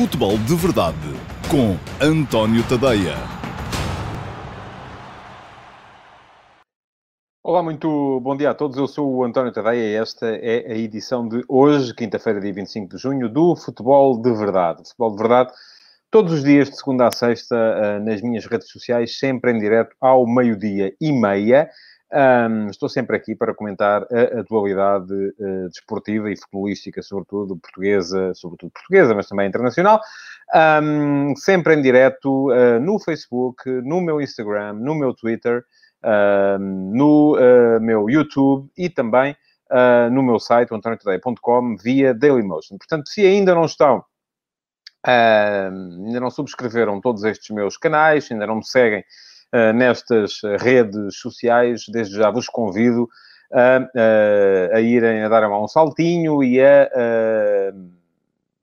Futebol de Verdade com António Tadeia. Olá, muito bom dia a todos. Eu sou o António Tadeia e esta é a edição de hoje, quinta-feira, dia 25 de junho, do Futebol de Verdade. Futebol de Verdade, todos os dias, de segunda a sexta, eh, nas minhas redes sociais, sempre em direto ao meio-dia e meia. Um, estou sempre aqui para comentar a atualidade uh, desportiva e futebolística, sobretudo portuguesa, sobretudo portuguesa, mas também internacional, um, sempre em direto uh, no Facebook, no meu Instagram, no meu Twitter, uh, no meu YouTube e também no meu site, antoniotadeia.com, via Dailymotion. Portanto, se ainda não estão, ainda não subscreveram todos estes meus canais, ainda não me seguem eh, nestas redes sociais. Desde já vos convido a, a, a irem a dar um saltinho e a, a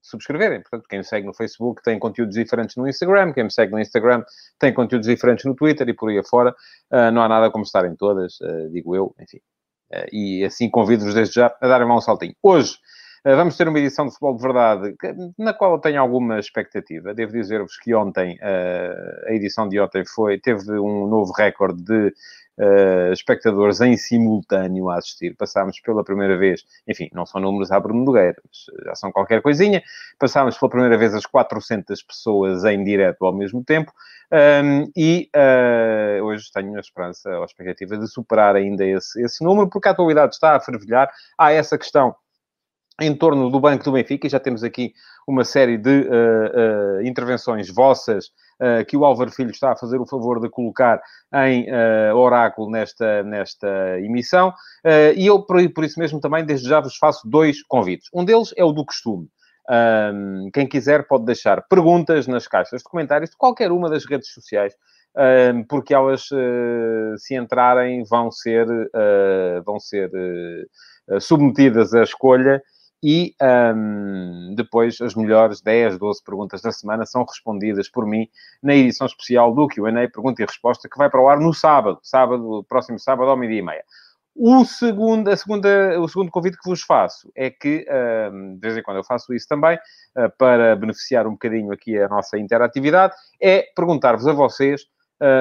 subscreverem. Portanto, quem me segue no Facebook tem conteúdos diferentes no Instagram, quem me segue no Instagram tem conteúdos diferentes no Twitter e por aí afora. Uh, não há nada como estarem todas, uh, digo eu, enfim. Uh, e assim convido-vos desde já a darem um saltinho. Hoje eh, vamos ter uma edição de futebol de verdade na qual eu tenho alguma expectativa. Devo dizer-vos que ontem, eh, a edição de ontem foi, teve um novo recorde de Uh, espectadores em simultâneo a assistir. Passámos pela primeira vez, enfim, não são números à Bruno Nogueira, mas já são qualquer coisinha. Passámos pela primeira vez as 400 pessoas em direto ao mesmo tempo. Um, ehm, e uh, hoje tenho a esperança, a expectativa de superar ainda esse, esse número, porque a atualidade está a fervilhar. Há essa questão em torno do Banco do Benfica, e já temos aqui uma série de uh, uh, intervenções vossas uh, que o Álvaro Filho está a fazer o favor de colocar em oráculo nesta, nesta emissão. e eu, por, por, isso mesmo, também desde já vos faço dois convites. Um deles é o do costume. Um, quem quiser pode deixar perguntas nas caixas de comentários de qualquer uma das redes sociais, um, porque elas, se entrarem, vão ser, vão ser submetidas à escolha e um, depois as melhores 10, 12 perguntas da semana são respondidas por mim na edição especial do Q&A Pergunta e Resposta, que vai para o ar no sábado, sábado, próximo sábado, ao meio-dia e meia. O segundo, a segunda, o segundo convite que vos faço é que, um, de vez em quando eu faço isso também, uh, para beneficiar um bocadinho aqui a nossa interatividade, é perguntar-vos a vocês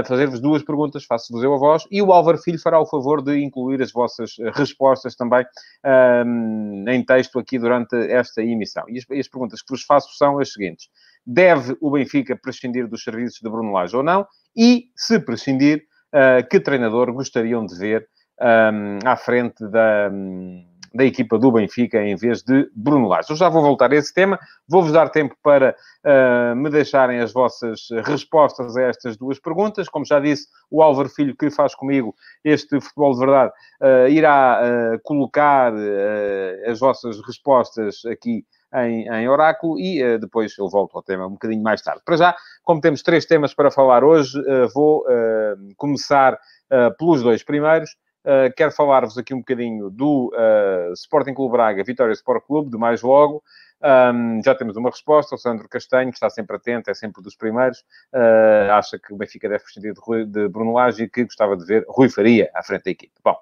fazer-vos duas perguntas, faço-vos eu a voz, e o Álvaro Filho fará o favor de incluir as vossas eh, respostas também uh, em texto aqui durante esta emissão. E as, e as, perguntas que vos faço são as seguintes. Deve o Benfica prescindir dos serviços de Bruno Lage ou não? E, se prescindir, uh, que treinador gostariam de ver um, à frente da... Um, da equipa do Benfica em vez de Bruno Lage. Eu já vou voltar a esse tema, vou-vos dar tempo para uh, me deixarem as vossas respostas a estas duas perguntas. Como já disse, o Álvaro Filho, que faz comigo este futebol de verdade, uh, irá uh, colocar as vossas respostas aqui em, em, oráculo e uh, depois eu volto ao tema um bocadinho mais tarde. Para já, como temos três temas para falar hoje, uh, vou uh, começar pelos dois primeiros. Uh, quero falar-vos aqui um bocadinho do uh, Sporting Clube Braga, Vitória Sport Clube, de mais logo. Um, já temos uma resposta. O Sandro Castanho, que está sempre atento, é sempre dos primeiros, uh, acha que o Benfica deve prescindir de, Rui, de Bruno Lage e que gostava de ver Rui Faria à frente da equipe. Bom,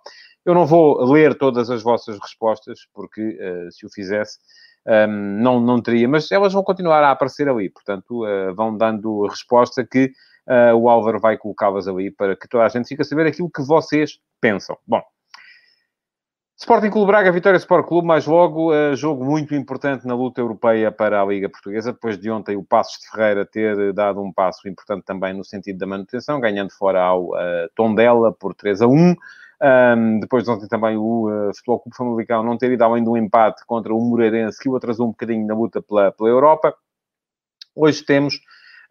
eu não vou ler todas as vossas respostas, porque se o fizesse, um, não, não teria, mas elas vão continuar a aparecer ali. Portanto, vão dando resposta que uh, o Álvaro vai colocá-las ali para que toda a gente fique a saber aquilo que vocês pensam. Bom, Sporting Clube Braga, Vitória Sport Clube, mais logo, uh, jogo muito importante na luta europeia para a Liga Portuguesa, depois de ontem o Passos de Ferreira ter dado um passo importante também no sentido da manutenção, ganhando fora ao uh, Tondela por 3 a 1. Um, depois de ontem também o uh, Futebol Clube Famalicão não ter ido além do empate contra o Moreirense, que o atrasou um bocadinho na luta pela, pela Europa. Hoje temos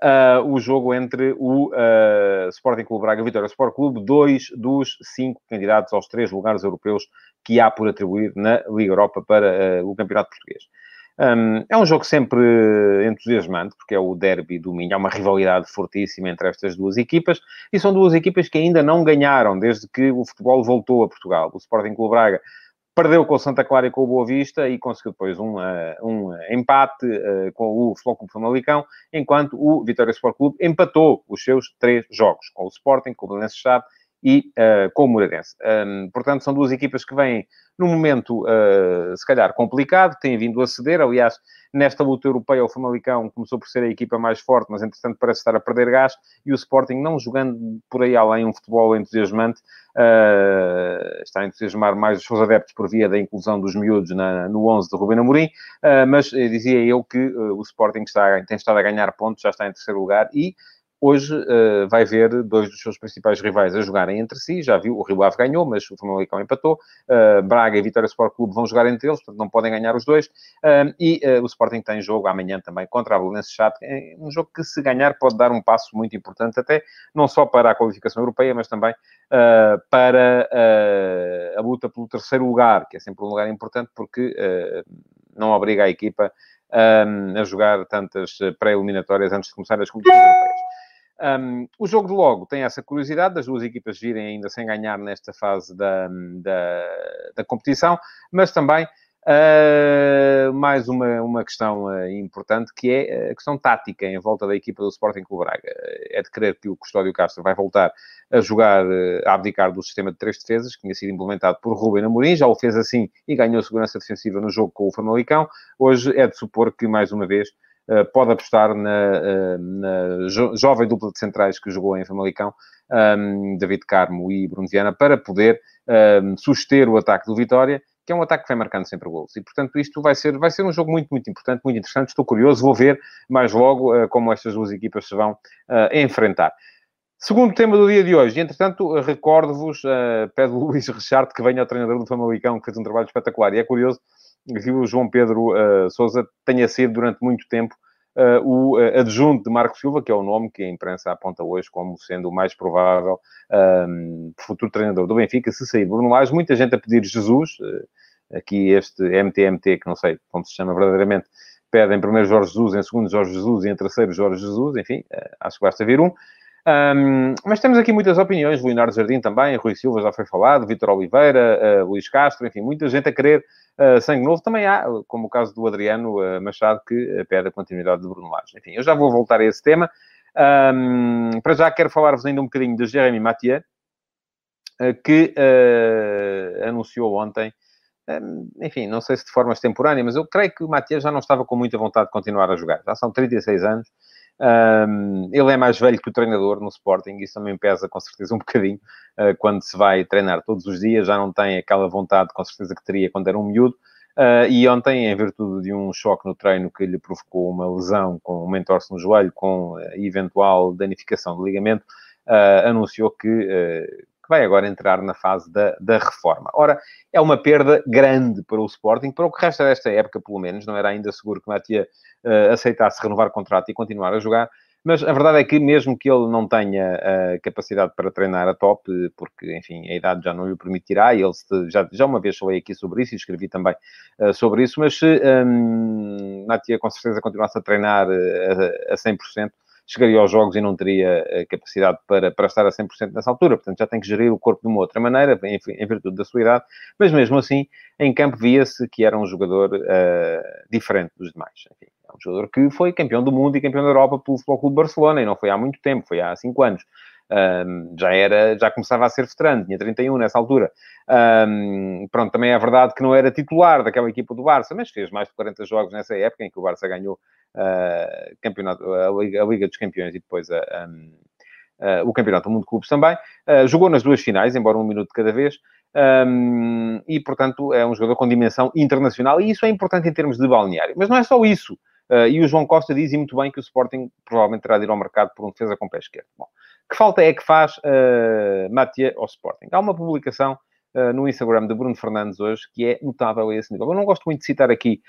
uh, o jogo entre o uh, Sporting Clube Braga e Vitória Sport Clube, dois dos cinco candidatos aos três lugares europeus que há por atribuir na Liga Europa para uh, o Campeonato Português. Um, é um jogo sempre entusiasmante, porque é o derby do Minho, há uma rivalidade fortíssima entre estas duas equipas, e são duas equipas que ainda não ganharam desde que o futebol voltou a Portugal. O Sporting Clube Braga perdeu com o Santa Clara e com o Boa Vista e conseguiu depois um, uh, um empate uh, com o Flóculo Famalicão, enquanto o Vitória Sport Clube empatou os seus três jogos, com o Sporting, com o Belenenses Chave e uh, com o Moreirense. Um, portanto, são duas equipas que vêm num momento, uh, se calhar, complicado, têm vindo a ceder. Aliás, nesta luta europeia, o Famalicão começou por ser a equipa mais forte, mas, entretanto, parece estar a perder gás. E o Sporting, não jogando por aí além um futebol entusiasmante, uh, está a entusiasmar mais os seus adeptos por via da inclusão dos miúdos na, no 11 de Rubén Amorim. Uh, mas dizia eu que o Sporting está, tem estado a ganhar pontos, já está em terceiro lugar e Hoje uh, vai ver dois dos seus principais rivais a jogarem entre si. Já viu, o Rio Ave ganhou, mas o Famalicão empatou. Uh, Braga e Vitória Sport Clube vão jogar entre eles, portanto não podem ganhar os dois. Uh, e o Sporting tem jogo amanhã também contra a Chato. É um jogo que, se ganhar, pode dar um passo muito importante, até não só para a qualificação europeia, mas também para a luta pelo terceiro lugar, que é sempre um lugar importante, porque não obriga a equipa a jogar tantas pré-eliminatórias antes de começar as competições europeias. Um, o jogo de logo tem essa curiosidade das duas equipas virem ainda sem ganhar nesta fase da, da, da competição, mas também uh, mais uma, uma questão uh, importante que é a questão tática em volta da equipa do Sporting Clube Braga. É de crer que o Custódio Castro vai voltar a jogar, uh, a abdicar do sistema de três defesas que tinha sido implementado por Rubem Amorim, já o fez assim e ganhou segurança defensiva no jogo com o Famalicão. Hoje é de supor que, mais uma vez, pode apostar na, eh, na jo jovem dupla de centrais que jogou em Famalicão, um, ehm, David Carmo e Bruno Viana, para poder um, ehm, suster o ataque do Vitória, que é um ataque que vai marcando sempre gols. E, portanto, isto vai ser, vai ser um jogo muito, muito importante, muito interessante. Estou curioso, vou ver mais logo uh, como estas duas equipas se vão uh, enfrentar. Segundo tema do dia de hoje, e entretanto, recordo-vos, uh, pede Luís Richard que venha ao treinador do Famalicão, que fez um trabalho espetacular. E é curioso que o João Pedro uh, Sousa tenha sido durante muito tempo uh, o uh, adjunto de Marco Silva, que é o nome que a imprensa aponta hoje como sendo o mais provável um, futuro treinador do Benfica, se sair Bruno Lage. Muita gente a pedir Jesus, aqui este MTMT, que não sei como se chama verdadeiramente, pede em primeiro Jorge Jesus, em segundo Jorge Jesus e em terceiro Jorge Jesus, enfim, acho que basta vir um. Um, mas temos aqui muitas opiniões, Leonardo Jardim também, Rui Silva já foi falado, Vitor Oliveira, uh, Luís Castro, enfim, muita gente a querer uh, sangue novo. Também há, como o caso do Adriano uh, Machado, que pede a continuidade de Bruno Lage. Enfim, eu já vou voltar a esse tema. Um, para já quero falar-vos ainda um bocadinho de Jeremy Mathieu, que anunciou ontem enfim, não sei se de forma extemporânea, mas eu creio que o Matias já não estava com muita vontade de continuar a jogar. Já são 36 anos, um, ele é mais velho que o treinador no Sporting, isso também pesa com certeza um bocadinho uh, quando se vai treinar todos os dias, já não tem aquela vontade com certeza que teria quando era um miúdo. Uh, e ontem, em virtude de um choque no treino que lhe provocou uma lesão com um entorse no joelho, com uh, eventual danificação do ligamento, anunciou que que vai agora entrar na fase da, da reforma. Ora, é uma perda grande para o Sporting, para o que resta desta época, pelo menos, não era ainda seguro que Matia uh, aceitasse renovar contrato e continuar a jogar, mas a verdade é que, mesmo que ele não tenha a capacidade para treinar a top, porque, enfim, a idade já não lhe permitirá, e ele já, já uma vez falei aqui sobre isso e escrevi também uh, sobre isso, mas se um, Matia com certeza continuasse a treinar uh, a, a 100%, chegaria aos jogos e não teria eh, capacidade para, para estar a 100% nessa altura. Portanto, já tem que gerir o corpo de uma outra maneira, em, em virtude da sua idade. Mas mesmo assim, em campo via-se que era um jogador uh, diferente dos demais. Enfim, é um jogador que foi campeão do mundo e campeão da Europa pelo Futebol Clube Barcelona, e não foi há muito tempo, foi há 5 anos. Já era, já começava a ser veterano, tinha 31 nessa altura. Um, pronto, também é verdade que não era titular daquela equipa do Barça, mas fez mais de 40 jogos nessa época em que o Barça ganhou uh, campeonato, a Liga, a, Liga, dos Campeões e depois a, um, uh, o Campeonato do Mundo de Clubes também. Uh, jogou nas duas finais, embora um minuto de cada vez. Um, e, portanto, é um jogador com dimensão internacional e isso é importante em termos de balneário. Mas não é só isso. Uh, e o João Costa diz muito bem que o Sporting provavelmente terá de ir ao mercado por um defesa com pé esquerdo. Bom, que falta é que faz uh, Mathieu ao Sporting? Há uma publicação uh, no Instagram de Bruno Fernandes hoje que é notável a esse nível. Eu não gosto muito de citar aqui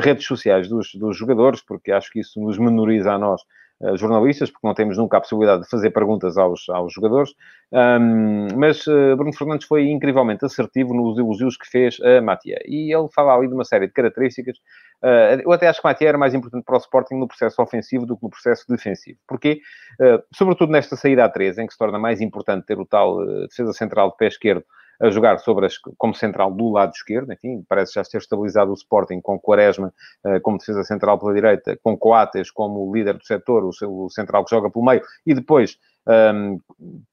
redes sociais dos, dos jogadores, porque acho que isso nos menoriza a nós Uh, jornalistas, porque não temos nunca a possibilidade de fazer perguntas aos, aos jogadores. Um, mas uh, Bruno Fernandes foi incrivelmente assertivo nos elogios que fez a Matia. E ele fala ali de uma série de características Uh, eu até acho que Matia era mais importante para o Sporting no processo ofensivo do que no processo defensivo. Porque, sobretudo nesta saída a 3, em que se torna mais importante ter o tal defesa central de pé esquerdo a jogar sobre as, como central do lado esquerdo, enfim, parece já ter estabilizado o Sporting com Quaresma como defesa central pela direita, com Coates como líder do setor, o, seu, o central que joga pelo meio, e depois um,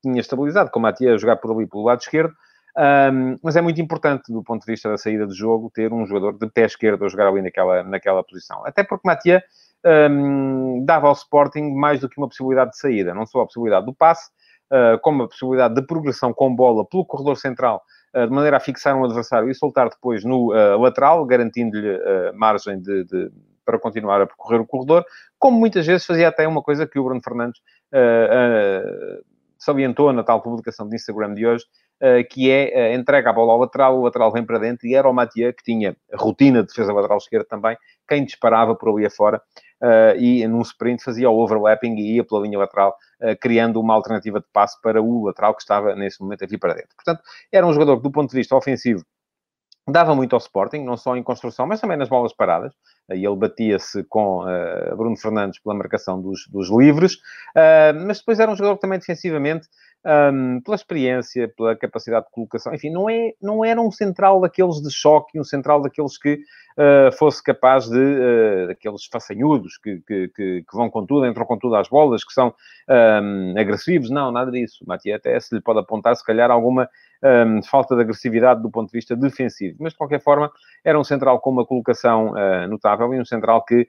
tinha estabilizado, com Matia a jogar por ali pelo lado esquerdo. Um, mas é muito importante, do ponto de vista da saída de jogo, ter um jogador de pé esquerdo a jogar ali naquela, naquela posição. Até porque Matia um, dava ao Sporting mais do que uma possibilidade de saída. Não só a possibilidade do passe, uh, como a possibilidade de progressão com bola pelo corredor central, uh, de maneira a fixar um adversário e soltar depois no uh, lateral, garantindo-lhe margem de, de, para continuar a percorrer o corredor, como muitas vezes fazia até uma coisa que o Bruno Fernandes salientou na tal publicação de Instagram de hoje, que é uh, entrega a bola ao lateral, o lateral vem para dentro, e era o Matia, que tinha a rotina de defesa lateral esquerda também, quem disparava por ali afora, uh, e num sprint fazia o overlapping e ia pela linha lateral, criando uma alternativa de passo para o lateral que estava nesse momento a vir para dentro. Portanto, era um jogador que, do ponto de vista ofensivo, dava muito ao Sporting, não só em construção, mas também nas bolas paradas. E ele batia-se com uh, Bruno Fernandes pela marcação dos, dos livres, uh, mas depois era um jogador que também defensivamente um, pela experiência, pela capacidade de colocação, enfim, não, é, não era um central daqueles de choque, um central daqueles que uh, fosse capaz de, uh, daqueles façanhudos que, que, que, que, vão com tudo, entram com tudo às bolas, que são um, agressivos, não, nada disso. Matia até se lhe pode apontar, se calhar, alguma um, falta de agressividade do ponto de vista defensivo, mas de qualquer forma era um central com uma colocação uh, notável e um central que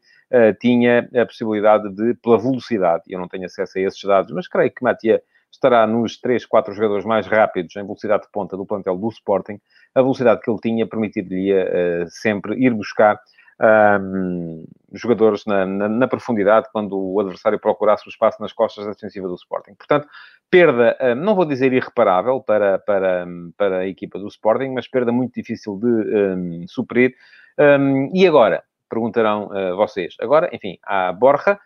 tinha a possibilidade de, pela velocidade, eu não tenho acesso a esses dados, mas creio que Matia estará nos 3, 4 jogadores mais rápidos em velocidade de ponta do plantel do Sporting. A velocidade que ele tinha permitir-lhe uh, sempre ir buscar um, jogadores na, na, na, profundidade quando o adversário procurasse o espaço nas costas da defensiva do Sporting. Portanto, perda, um, não vou dizer irreparável para, para, para a equipa do Sporting, mas perda muito difícil de um, suprir. e agora? Perguntarão uh, vocês. Agora, enfim, há Borja, eh,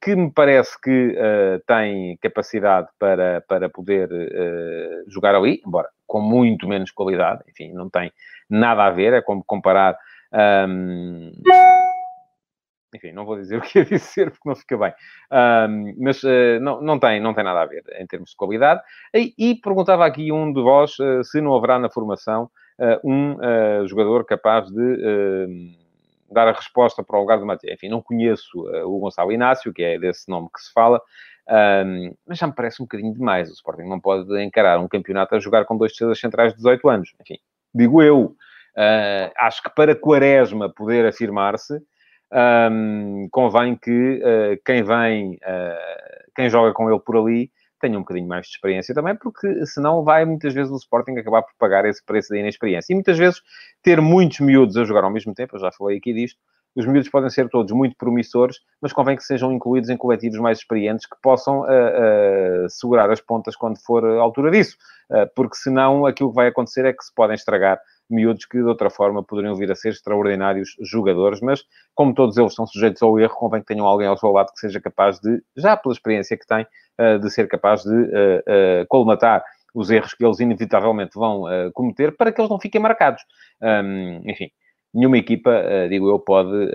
que me parece que uh, tem capacidade para, para poder uh, jogar ali, embora com muito menos qualidade, enfim, não tem nada a ver, é como comparar. Um... Enfim, não vou dizer o que ia dizer porque não fica bem. Um, mas não, não, tem, não tem nada a ver em termos de qualidade. E, e perguntava aqui um de vós se não haverá na formação um jogador capaz de dar a resposta para o lugar do Matheus. Enfim, não conheço uh, o Gonçalo Inácio, que é desse nome que se fala, um, mas já me parece um bocadinho demais. O Sporting não pode encarar um campeonato a jogar com dois defesas centrais de 18 anos. Enfim, digo eu. Uh, acho que para Quaresma poder afirmar-se, um, convém que uh, quem vem, uh, quem joga com ele por ali, tenha um bocadinho mais de experiência também, porque senão vai muitas vezes o Sporting acabar por pagar esse preço da inexperiência. E muitas vezes ter muitos miúdos a jogar ao mesmo tempo, eu já falei aqui disto, os miúdos podem ser todos muito promissores, mas convém que sejam incluídos em coletivos mais experientes que possam uh, uh, segurar as pontas quando for a altura disso, uh, porque senão aquilo que vai acontecer é que se podem estragar miúdos que de outra forma poderiam vir a ser extraordinários jogadores, mas como todos eles estão sujeitos ao erro, convém que tenham alguém ao seu lado que seja capaz de, já pela experiência que tem, eh, de ser capaz de eh, eh, colmatar os erros que eles inevitavelmente vão cometer para que eles não fiquem marcados. enfim, nenhuma equipa, digo eu, pode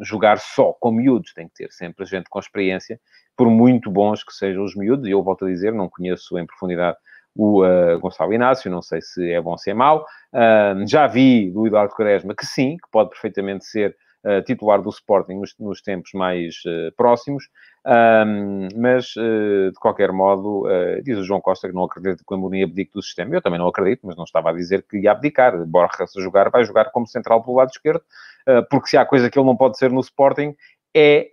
jogar só com miúdos, tem que ter sempre gente com experiência, por muito bons que sejam os miúdos, e eu volto a dizer, não conheço em profundidade o uh, Gonçalo Inácio, não sei se é bom ou se é mau. Uh, já vi do Eduardo Quaresma que sim, que pode perfeitamente ser uh, titular do Sporting nos, nos tempos mais próximos, mas de qualquer modo, diz o João Costa que não acredita que o Amorim abdique do sistema. Eu também não acredito, mas não estava a dizer que ia abdicar. Borja, se jogar, vai jogar como central pelo lado esquerdo, porque se há coisa que ele não pode ser no Sporting é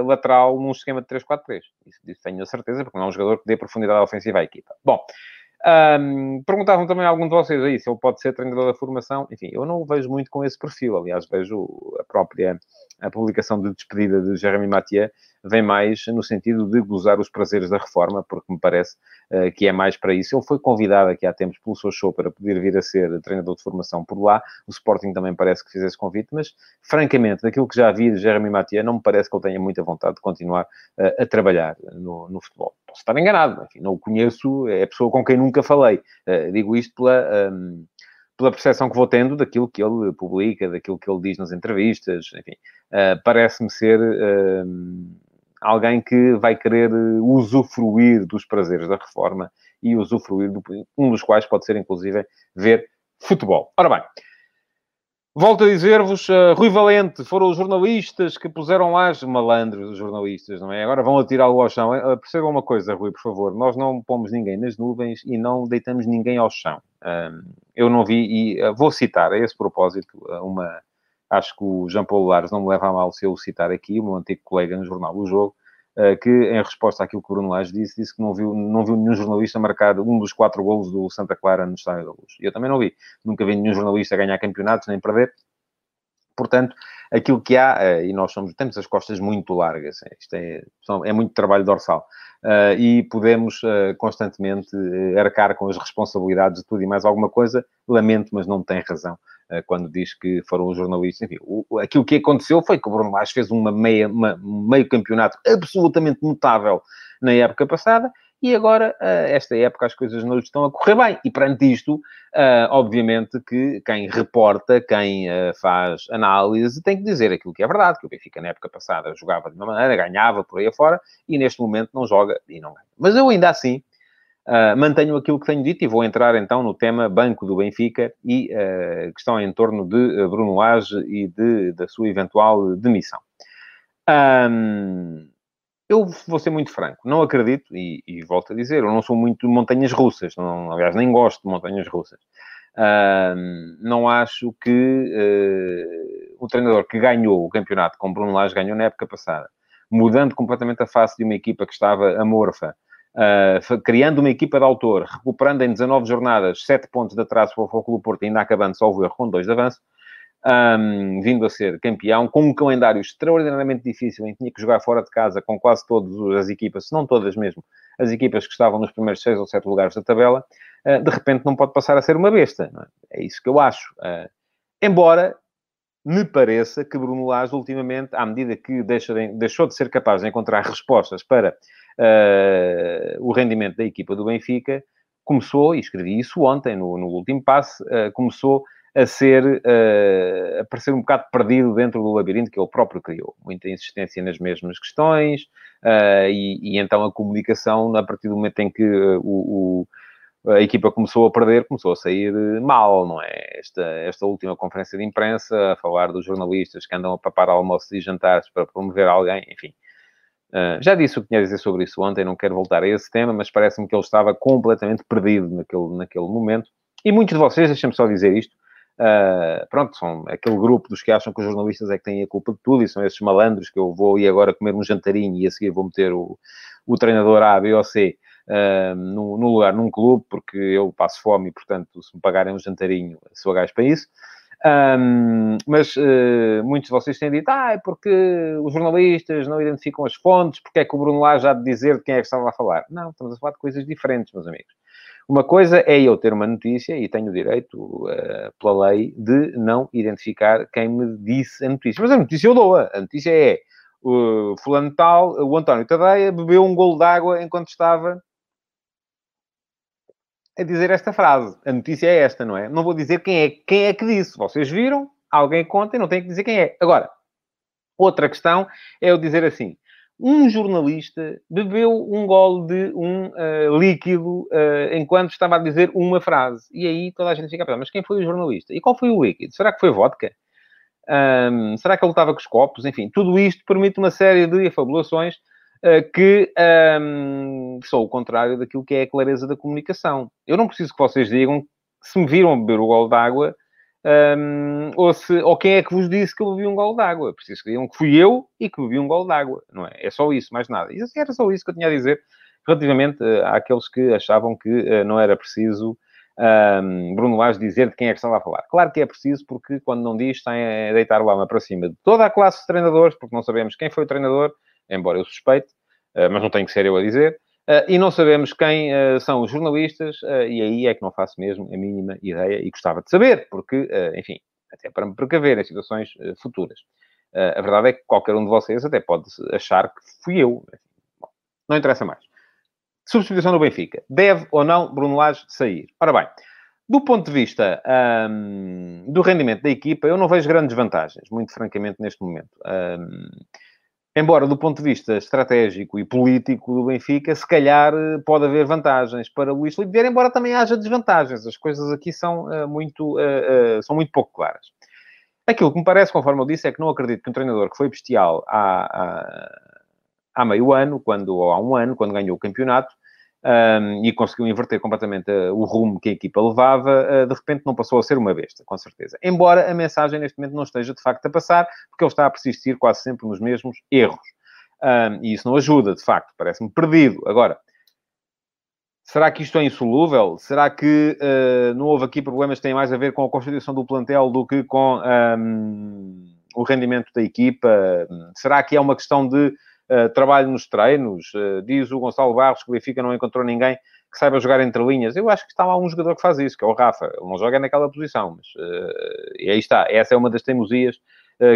uh, lateral num esquema de 3-4-3. Isso, isso, tenho a certeza, porque não é um jogador que dê profundidade ofensiva à equipa. Bom, um, perguntavam também a algum de vocês aí se ele pode ser treinador da formação. Enfim, eu não o vejo muito com esse perfil. Aliás, vejo a própria a publicação de despedida de Jeremy Mathieu vem mais no sentido de gozar os prazeres da reforma, porque me parece uh, que é mais para isso. Ele foi convidado aqui há tempos pelo show para poder vir a ser treinador de formação por lá. O Sporting também parece que fez esse convite, mas francamente, daquilo que já vi de Jeremy Mathieu, não me parece que ele tenha muita vontade de continuar uh, a trabalhar no, no, futebol. Posso estar enganado, enfim, não o conheço, é a pessoa com quem nunca falei. Uh, digo isto pela. Um, pela percepção que vou tendo daquilo que ele publica, daquilo que ele diz nas entrevistas, enfim, uh, parece-me ser uh, alguém que vai querer usufruir dos prazeres da reforma e usufruir, do, um dos quais pode ser, inclusive, ver futebol. Ora bem, Volto a dizer-vos, uh, Rui Valente, foram os jornalistas que puseram lá, malandros os jornalistas, não é? Agora vão atirá-lo ao chão. Uh, percebam uma coisa, Rui, por favor. Nós não pomos ninguém nas nuvens e não deitamos ninguém ao chão. Uh, eu não vi, e uh, vou citar a esse propósito uma... Acho que o Jean Paulo Lares não me leva a mal se eu citar aqui, o meu antigo colega no jornal O Jogo, que, em resposta àquilo que o Bruno Lage disse, disse que não viu, não viu nenhum jornalista marcar um dos quatro golos do Santa Clara no Estádio da Luz. Eu também não vi. Nunca vi nenhum jornalista ganhar campeonatos, nem perder. Portanto, aquilo que há, eh, e nós somos, temos as costas muito largas, é, isto é, é muito trabalho dorsal, e podemos constantemente arcar com as responsabilidades de tudo e mais alguma coisa. Lamento, mas não tem razão quando diz que foram os jornalistas. Enfim, o, aquilo que aconteceu foi que o Bruno Lage fez uma meia, uma, um meio campeonato absolutamente notável na época passada, e agora, eh, esta época, as coisas não estão a correr bem. E perante isto, eh, obviamente que quem reporta, quem eh, faz análise, tem que dizer aquilo que é verdade, que o Benfica na época passada jogava de uma maneira, ganhava por aí afora, e neste momento não joga e não ganha. Mas eu ainda assim mantenho aquilo que tenho dito e vou entrar então no tema banco do Benfica e questão em torno de Bruno Lage e de, da sua eventual demissão. Um, eu vou ser muito franco, não acredito, e, e, volto a dizer, eu não sou muito de montanhas russas, não, aliás, nem gosto de montanhas russas. Uh, não acho que uh, o treinador que ganhou o campeonato com Bruno Lage ganhou na época passada, mudando completamente a face de uma equipa que estava amorfa, uh, criando uma equipa de autor, recuperando em 19 jornadas 7 pontos de atraso para o Foco do Porto, ainda acabando só o erro com 2 de avanço, um, vindo a ser campeão, com um calendário extraordinariamente difícil, em que tinha que jogar fora de casa com quase todas as equipas, se não todas mesmo, as equipas que estavam nos primeiros seis ou sete lugares da tabela, uh, de repente não pode passar a ser uma besta. É? é? isso que eu acho. Uh, embora me pareça que Bruno Lage, ultimamente, à medida que deixa de, deixou de ser capaz de encontrar respostas para uh, o rendimento da equipa do Benfica, começou, e escrevi isso ontem no, no último passe, começou a ser, uh, a parecer um bocado perdido dentro do labirinto que ele próprio criou. Muita insistência nas mesmas questões uh, e, e, então a comunicação, a partir do momento em que uh, o, o, a equipa começou a perder, começou a sair mal, não é? Esta, esta última conferência de imprensa, a falar dos jornalistas que andam a papar almoços e jantares para promover alguém, enfim. Uh, já disse o que tinha a dizer sobre isso ontem, não quero voltar a esse tema, mas parece-me que ele estava completamente perdido naquele, naquele momento. E muitos de vocês, deixem-me só dizer isto, Uh, pronto, são aquele grupo dos que acham que os jornalistas é que têm a culpa de tudo e são esses malandros que eu vou ir agora comer um jantarinho e a seguir vou meter o, o treinador A, B ou C uh, no, no, lugar, num clube, porque eu passo fome e, portanto, se me pagarem um jantarinho, sou gajo para isso. Um, mas uh, muitos de vocês têm dito, ah, é porque os jornalistas não identificam as fontes, porque é que o Bruno lá já de dizer de quem é que estava a falar. Não, estamos a falar de coisas diferentes, meus amigos. Uma coisa é eu ter uma notícia e tenho o direito, uh, pela lei, de não identificar quem me disse a notícia. Mas a notícia eu dou-a. A notícia é o fulano tal, o António Tadeia, bebeu um golo d'água enquanto estava a dizer esta frase. A notícia é esta, não é? Não vou dizer quem é, quem é que disse. Vocês viram, alguém conta e não tem que dizer quem é. Agora, outra questão é eu dizer assim um jornalista bebeu um gole de um uh, líquido uh, enquanto estava a dizer uma frase. E aí toda a gente fica a pensar, mas quem foi o jornalista? E qual foi o líquido? Será que foi vodka? Um, será que ele estava com os copos? Enfim, tudo isto permite uma série de afabulações que um, são o contrário daquilo que é a clareza da comunicação. Eu não preciso que vocês digam se me viram beber o gole d'água um, ou, se, ou quem é que vos disse que eu bebi um gol d'água? Preciso que digam que fui eu e que bebi um gol d'água, não é? É só isso, mais nada. E era só isso que eu tinha a dizer relativamente uh, àqueles que achavam que uh, não era preciso um, Bruno Lage dizer de quem é que estava a falar. Claro que é preciso, porque quando não diz, tem a deitar lá uma para cima de toda a classe de treinadores, porque não sabemos quem foi o treinador, embora eu suspeite, uh, mas não tenho que ser eu a dizer. Uh, e não sabemos quem uh, são os jornalistas, e aí é que não faço mesmo a mínima ideia e gostava de saber, porque, enfim, até para me precaver em situações futuras. a verdade é que qualquer um de vocês até pode achar que fui eu. Bom, não interessa mais. Substituição do Benfica. Deve ou não Bruno Lage sair? Ora bem, do ponto de vista um, do rendimento da equipa, eu não vejo grandes vantagens, muito francamente, neste momento. Um, Embora, do ponto de vista estratégico e político do Benfica, se calhar eh, pode haver vantagens para Luís Filipe embora também haja desvantagens. As coisas aqui são, uh, muito, uh, uh, são muito pouco claras. Aquilo que me parece, conforme eu disse, é que não acredito que um treinador que foi bestial há, há, há meio ano, quando, ou há um ano, quando ganhou o campeonato, um, e conseguiu inverter completamente uh, o rumo que a equipa levava, uh, de repente não passou a ser uma besta, com certeza. Embora a mensagem neste momento não esteja de facto a passar, porque ele está a persistir quase sempre nos mesmos erros. Um, e isso não ajuda, de facto, parece-me perdido. Agora, será que isto é insolúvel? Será que uh, não houve aqui problemas que têm mais a ver com a constituição do plantel do que com um, o rendimento da equipa? Será que é uma questão de uh, trabalho nos treinos. Uh, diz o Gonçalo Barros que o Benfica não encontrou ninguém que saiba jogar entre linhas. Eu acho que está lá um jogador que faz isso, que é o Rafa. Ele não joga naquela posição, mas uh, e aí está. Essa é uma das teimosias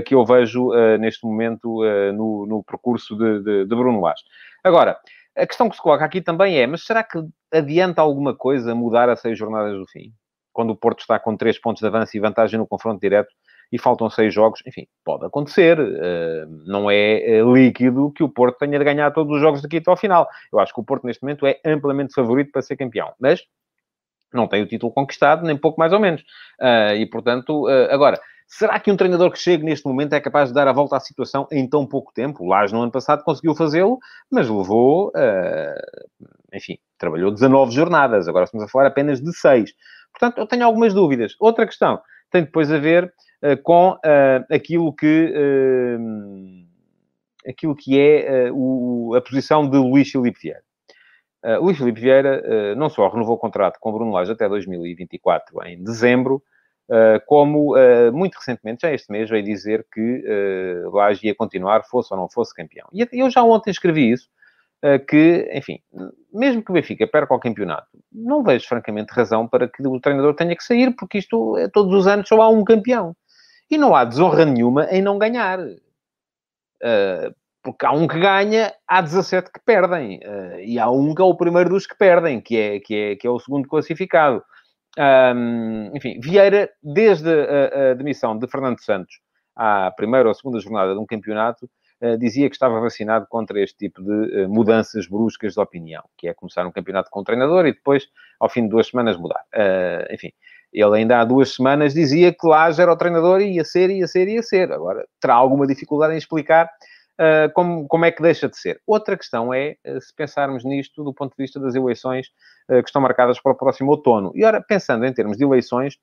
que eu vejo neste momento no, no, percurso de, de, de Bruno Lage. Agora, a questão que se coloca aqui também é, mas será que adianta alguma coisa mudar a seis jornadas do fim? Quando o Porto está com três pontos de avanço e vantagem no confronto direto, e faltam seis jogos, enfim, pode acontecer. Uh, não é uh, líquido que o Porto tenha de ganhar todos os jogos daqui até ao final. Eu acho que o Porto, neste momento, é amplamente favorito para ser campeão. Mas não tem o título conquistado, nem pouco mais ou menos. Uh, e, portanto, agora, será que um treinador que chega neste momento é capaz de dar a volta à situação em tão pouco tempo? Lage, no ano passado, conseguiu fazê-lo, mas levou, enfim, trabalhou 19 jornadas. Agora estamos a falar apenas de 6. Portanto, eu tenho algumas dúvidas. Outra questão tem depois a ver eh, com eh, aquilo que eh, aquilo que é a posição de Luís Filipe Vieira. Uh, Luís Filipe Vieira uh, não só renovou o contrato com o Bruno Lage até 2024, em dezembro, uh, como muito recentemente, já este mês, veio dizer que Lage ia continuar, fosse ou não fosse campeão. E eu já ontem escrevi isso, que, enfim, mesmo que o Benfica perca o campeonato, não vejo francamente razão para que o treinador tenha que sair, porque isto, todos os anos, só há um campeão. E não há desonra nenhuma em não ganhar. Uh, porque há um que ganha, há 17 que perdem. Uh, e há um que é o primeiro dos que perdem, que é, que é, que é o segundo classificado. Um, enfim, Vieira, desde a, a, demissão de Fernando Santos à primeira ou segunda jornada de um campeonato, uh, dizia que estava vacinado contra este tipo de uh, mudanças bruscas de opinião, que é começar um campeonato com o treinador e depois, ao fim de duas semanas, mudar. Enfim, ele ainda há duas semanas dizia que lá já era o treinador e ia ser, ia ser, ia ser. Agora, terá alguma dificuldade em explicar uh, como, como é que deixa de ser. Outra questão é, uh, se pensarmos nisto do ponto de vista das eleições uh, que estão marcadas para o próximo outono. E, ora, pensando em termos de eleições,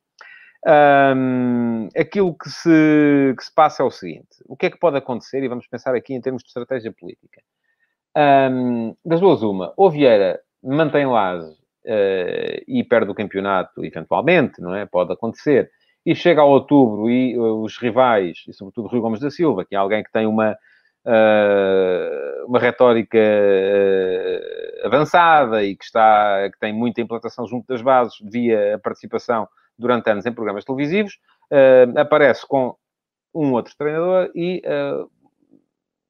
um, aquilo que se, que se passa é o seguinte. O que é que pode acontecer? E vamos pensar aqui em termos de estratégia política. Um, das duas, uma. Ou Vieira mantém Lage uh, e perde o campeonato, eventualmente, não é? Pode acontecer. E chega a outubro e uh, os rivais, e sobretudo Rui Gomes da Silva, que é alguém que tem uma, uh, uma retórica avançada e que, está, que tem muita implantação junto das bases via a participação durante anos em programas televisivos, aparece com um outro treinador e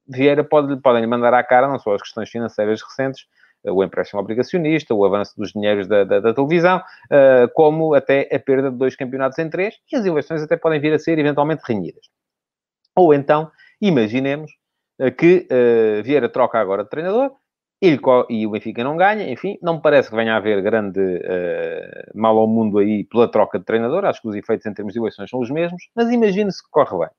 Vieira pode, podem lhe mandar à cara não só as questões financeiras recentes, o empréstimo obrigacionista, o avanço dos dinheiros da, da, da televisão, uh, como até a perda de dois campeonatos em três, e as eleições até podem vir a ser eventualmente renhidas. Ou então, imaginemos uh, que uh, Vieira troca agora de treinador, ele, e o Benfica não ganha, enfim, não me parece que venha a haver grande uh, mal ao mundo aí pela troca de treinador, acho que os efeitos em termos de eleições são os mesmos, mas imagine-se que corre bem,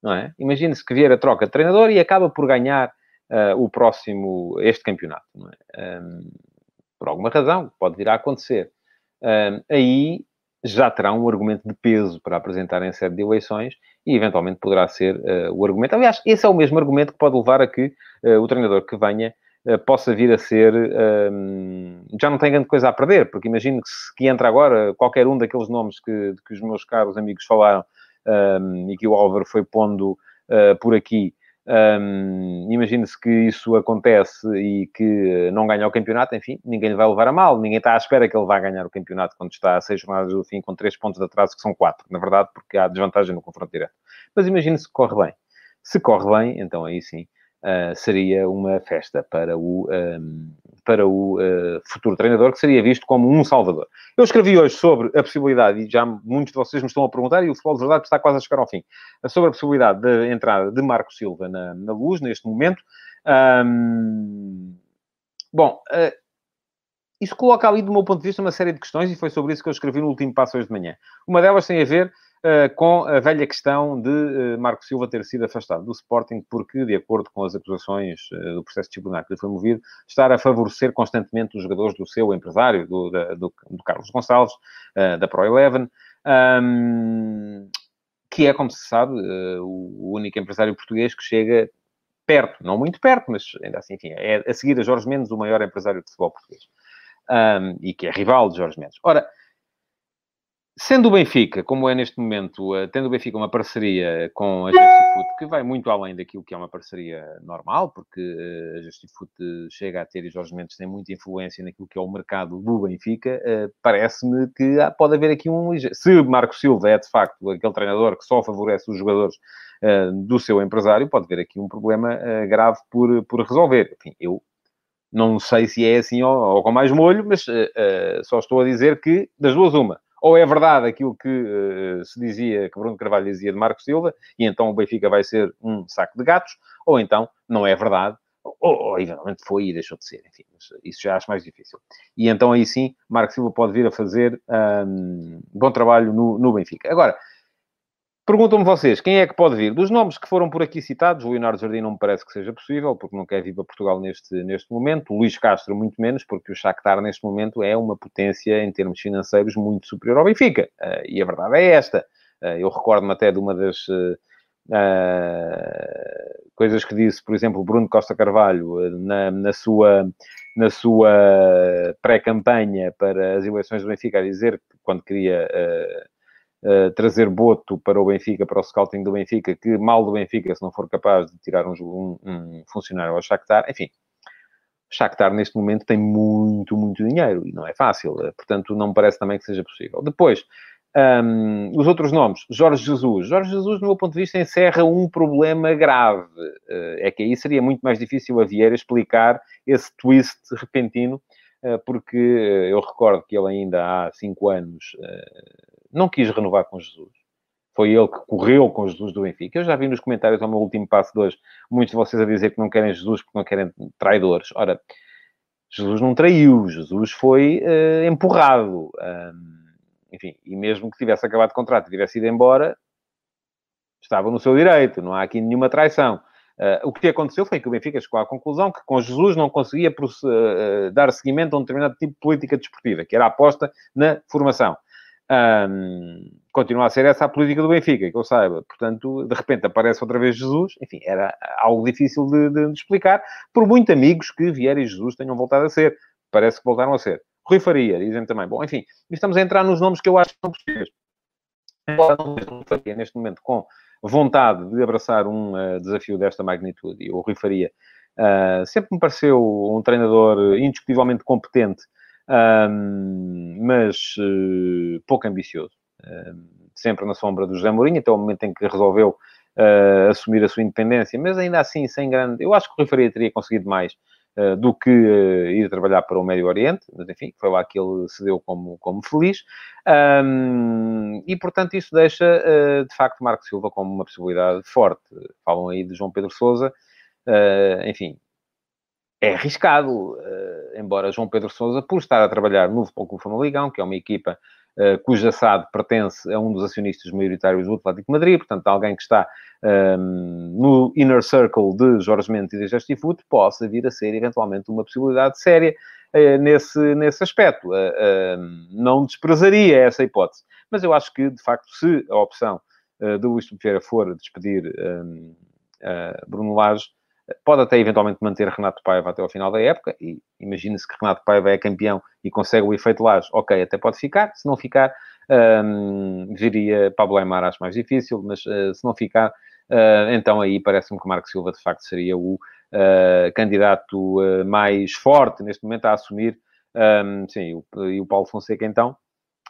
não é? Imagine-se que Vieira troca de treinador e acaba por ganhar uh, o próximo, este campeonato. É? Um, por alguma razão, pode vir a acontecer. Um, aí já terá um argumento de peso para apresentar em sede de eleições e, eventualmente, poderá ser uh, o argumento. Aliás, esse é o mesmo argumento que pode levar a que uh, o treinador que venha uh, possa vir a ser. já não tem grande coisa a perder, porque imagino que, se, que entra agora qualquer um daqueles nomes que, que os meus caros amigos falaram e que o Álvaro foi pondo por aqui um, Imagine-se que isso acontece e que não ganha o campeonato, enfim, ninguém vai levar a mal, ninguém está à espera que ele vá ganhar o campeonato quando está a seis jornadas do fim com três pontos de atraso, que são quatro, na verdade, porque há desvantagem no confronto direto. Mas imagine-se que corre bem. Se corre bem, então aí sim uh, seria uma festa para o, um, para o uh, futuro treinador, que seria visto como um salvador. Eu escrevi hoje sobre a possibilidade, e já muitos de vocês me estão a perguntar, e o futebol de verdade está quase a chegar ao fim, sobre a possibilidade de entrada de Marco Silva na, na luz, neste momento. Um, bom, uh, isso coloca ali, do meu ponto de vista, uma série de questões, e foi sobre isso que eu escrevi no último passo hoje de manhã. Uma delas tem a ver com a velha questão de uh, Marco Silva ter sido afastado do Sporting porque, de acordo com as acusações uh, do processo disciplinar que lhe foi movido, estar a favorecer constantemente os jogadores do seu empresário, do, do, do Carlos Gonçalves, da Pro Eleven, que é, como se sabe, o único empresário português que chega perto, não muito perto, mas ainda assim, enfim, é a seguir a Jorge Mendes, o maior empresário de futebol português. Um, e que é rival de Jorge Mendes. Ora, Sendo o Benfica, como é neste momento, uh, tendo o Benfica uma parceria com a Justifoot, que vai muito além daquilo que é uma parceria normal, porque uh, a Justifoot chega a ter, e Jorge Mendes tem muita influência naquilo que é o mercado do Benfica, parece-me que há, pode haver aqui um. Se Marco Silva é, de facto, aquele treinador que só favorece os jogadores do seu empresário, pode haver aqui um problema grave por, por resolver. Enfim, eu não sei se é assim ou, ou com mais molho, mas só estou a dizer que, das duas, uma ou é verdade aquilo que uh, se dizia, que Bruno Carvalho dizia de Marco Silva, e então o Benfica vai ser um saco de gatos, ou então não é verdade, ou, ou eventualmente foi e deixou de ser, enfim, isso já acho mais difícil. E então aí sim, Marco Silva pode vir a fazer um, bom trabalho no, no Benfica. Agora, Perguntam-me vocês, quem é que pode vir? Dos nomes que foram por aqui citados, o Leonardo Jardim não me parece que seja possível, porque não quer vir para Portugal neste, neste momento. O Luís Castro, muito menos, porque o Shakhtar, neste momento, é uma potência, em termos financeiros, muito superior ao Benfica. Uh, e a verdade é esta. Uh, eu recordo-me até de uma das uh, coisas que disse, por exemplo, Bruno Costa Carvalho, na, na sua, na sua pré-campanha para as eleições do Benfica, a dizer, quando queria uh, trazer Boto para o Benfica, para o scouting do Benfica, que mal do Benfica se não for capaz de tirar um, um, um funcionário ao Shakhtar. Enfim, Shakhtar neste momento tem muito, muito dinheiro e não é fácil. Eh, portanto, não me parece também que seja possível. Depois, um, os outros nomes, Jorge Jesus. Jorge Jesus, do meu ponto de vista, encerra um problema grave. Uh, é que aí seria muito mais difícil a Vieira explicar esse twist repentino, porque eu recordo que ele ainda há cinco anos não quis renovar com Jesus. Foi ele que correu com Jesus do Benfica. Eu já vi nos comentários ao meu último passo de hoje, muitos de vocês a dizer que não querem Jesus porque não querem traidores. Ora, Jesus não traiu, Jesus foi uh, empurrado. Um, enfim, e mesmo que tivesse acabado o contrato e tivesse ido embora, estava no seu direito, não há aqui nenhuma traição. Uh, o que aconteceu foi que o Benfica chegou à conclusão que com Jesus não conseguia uh, dar seguimento a um determinado tipo de política desportiva, que era a aposta na formação. Um, continua a ser essa a política do Benfica, que eu saiba. Portanto, de repente aparece outra vez Jesus. Enfim, era algo difícil de, de, de explicar, por muito amigos que Vieira e Jesus tenham voltado a ser. Parece que voltaram a ser. Rui Faria, dizem também. Bom, enfim, estamos a entrar nos nomes que eu acho que são possíveis. Embora não Rui Faria, neste momento, com vontade de abraçar um uh, desafio desta magnitude, e o Rui Faria uh, sempre me pareceu um treinador indiscutivelmente competente um, mas uh, pouco ambicioso. sempre na sombra do José Mourinho, até o momento em que resolveu uh, assumir a sua independência, mas ainda assim, sem grande... Eu acho que o Rui teria conseguido mais uh, do que ir trabalhar para o Médio Oriente, mas enfim, foi lá que ele se deu como, como feliz. Um, e, portanto, isso deixa, de facto, Marco Silva como uma possibilidade forte. Falam aí de João Pedro Sousa, enfim, é arriscado, uh, embora João Pedro Sousa, por estar a trabalhar no Futebol Clube Famalicão, que é uma equipa uh, cuja SAD pertence a um dos acionistas maioritários do Atlético Madrid, portanto, alguém que está um, no inner circle de Jorge Mendes e de Gestifute, possa vir a ser, eventualmente, uma possibilidade séria uh, nesse, nesse aspecto. não desprezaria essa hipótese. Mas eu acho que, de facto, se a opção de Luís Vieira for despedir um, Bruno Lage, Pode até eventualmente manter Renato Paiva até ao final da época, e imagina-se que Renato Paiva é campeão e consegue o efeito Laje, ok, até pode ficar, se não ficar, um, viria Pablo Aymar, acho mais difícil, mas uh, se não ficar, uh, então aí parece-me que Marco Silva de facto seria o uh, candidato mais forte neste momento a assumir, um, sim, o, e o Paulo Fonseca então,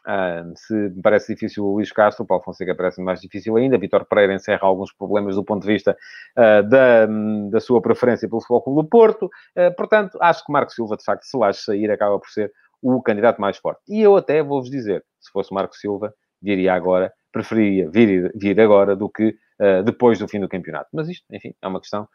Uh, se me parece difícil o Luís Castro, o Paulo Fonseca parece mais difícil ainda. Vitor Pereira encerra alguns problemas do ponto de vista uh, da, da sua preferência pelo Futebol Clube do Porto. Uh, portanto, acho que Marco Silva, de facto, se lá sair, acaba por ser o candidato mais forte. E eu até vou-vos dizer, se fosse Marco Silva, viria agora, preferiria vir, vir agora do que depois do fim do campeonato. Mas isto, enfim, é uma questão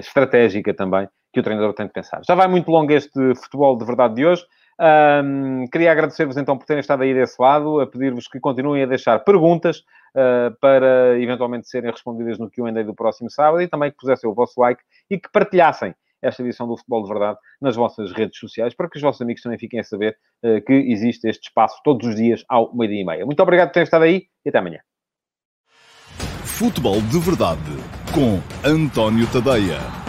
estratégica também que o treinador tem de pensar. Já vai muito longo este futebol de verdade de hoje. Um, queria agradecer-vos então por terem estado aí desse lado, a pedir-vos que continuem a deixar perguntas uh, para eventualmente serem respondidas no QA do próximo sábado e também que pusessem o vosso like e que partilhassem esta edição do Futebol de Verdade nas vossas redes sociais, para que os vossos amigos também fiquem a saber uh, que existe este espaço todos os dias ao meio-dia e meia. Muito obrigado por terem estado aí e até amanhã. Futebol de Verdade com António Tadeia.